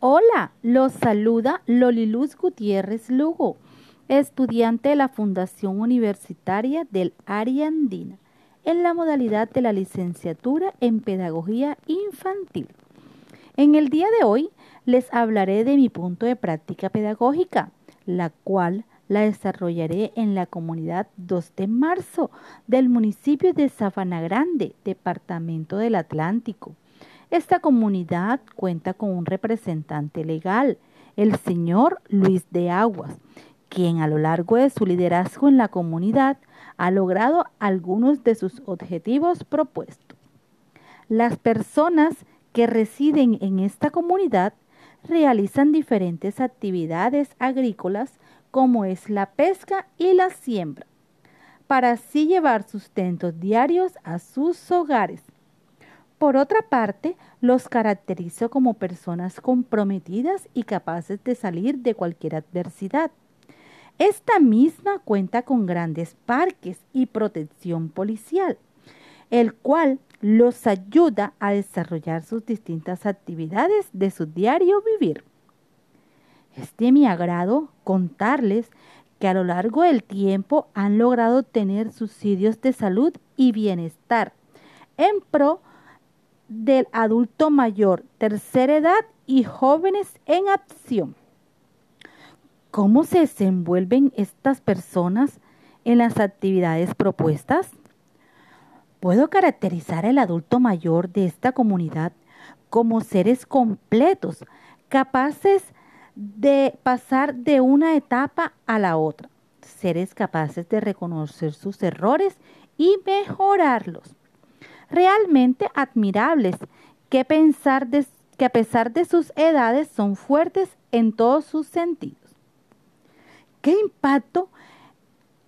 Hola, los saluda Loliluz Gutiérrez Lugo, estudiante de la Fundación Universitaria del Área Andina, en la modalidad de la licenciatura en Pedagogía Infantil. En el día de hoy les hablaré de mi punto de práctica pedagógica, la cual la desarrollaré en la comunidad 2 de marzo del municipio de Sabana Grande, departamento del Atlántico. Esta comunidad cuenta con un representante legal, el señor Luis de Aguas, quien a lo largo de su liderazgo en la comunidad ha logrado algunos de sus objetivos propuestos. Las personas que residen en esta comunidad realizan diferentes actividades agrícolas como es la pesca y la siembra, para así llevar sustentos diarios a sus hogares. Por otra parte, los caracterizo como personas comprometidas y capaces de salir de cualquier adversidad. Esta misma cuenta con grandes parques y protección policial, el cual los ayuda a desarrollar sus distintas actividades de su diario vivir. Es de mi agrado contarles que a lo largo del tiempo han logrado tener subsidios de salud y bienestar en pro del adulto mayor, tercera edad y jóvenes en acción. ¿Cómo se desenvuelven estas personas en las actividades propuestas? Puedo caracterizar al adulto mayor de esta comunidad como seres completos, capaces de pasar de una etapa a la otra, seres capaces de reconocer sus errores y mejorarlos. Realmente admirables que, pensar que a pesar de sus edades son fuertes en todos sus sentidos. ¿Qué impacto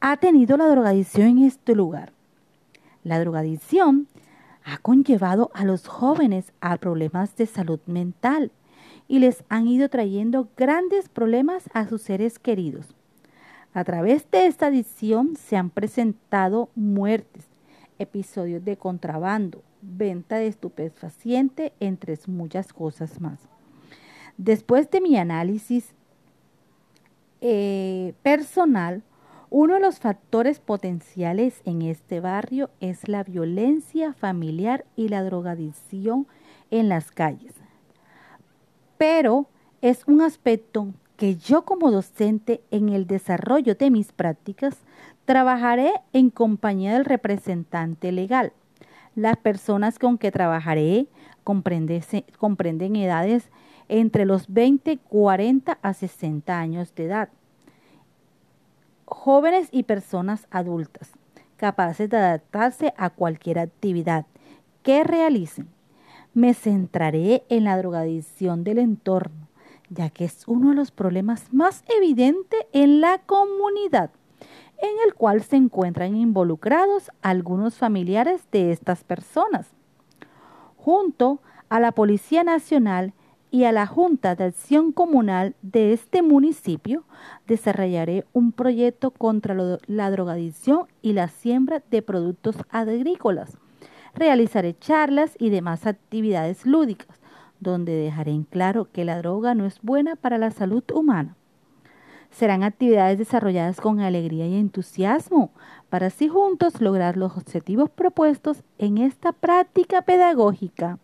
ha tenido la drogadicción en este lugar? La drogadicción ha conllevado a los jóvenes a problemas de salud mental, y les han ido trayendo grandes problemas a sus seres queridos. A través de esta adicción se han presentado muertes, episodios de contrabando, venta de estupefaciente, entre muchas cosas más. Después de mi análisis eh, personal, uno de los factores potenciales en este barrio es la violencia familiar y la drogadicción en las calles pero es un aspecto que yo como docente en el desarrollo de mis prácticas trabajaré en compañía del representante legal. Las personas con que trabajaré comprenden edades entre los 20, 40 a 60 años de edad. Jóvenes y personas adultas, capaces de adaptarse a cualquier actividad que realicen me centraré en la drogadicción del entorno, ya que es uno de los problemas más evidentes en la comunidad, en el cual se encuentran involucrados algunos familiares de estas personas. Junto a la Policía Nacional y a la Junta de Acción Comunal de este municipio, desarrollaré un proyecto contra la drogadicción y la siembra de productos agrícolas realizaré charlas y demás actividades lúdicas, donde dejaré en claro que la droga no es buena para la salud humana. Serán actividades desarrolladas con alegría y entusiasmo para así juntos lograr los objetivos propuestos en esta práctica pedagógica.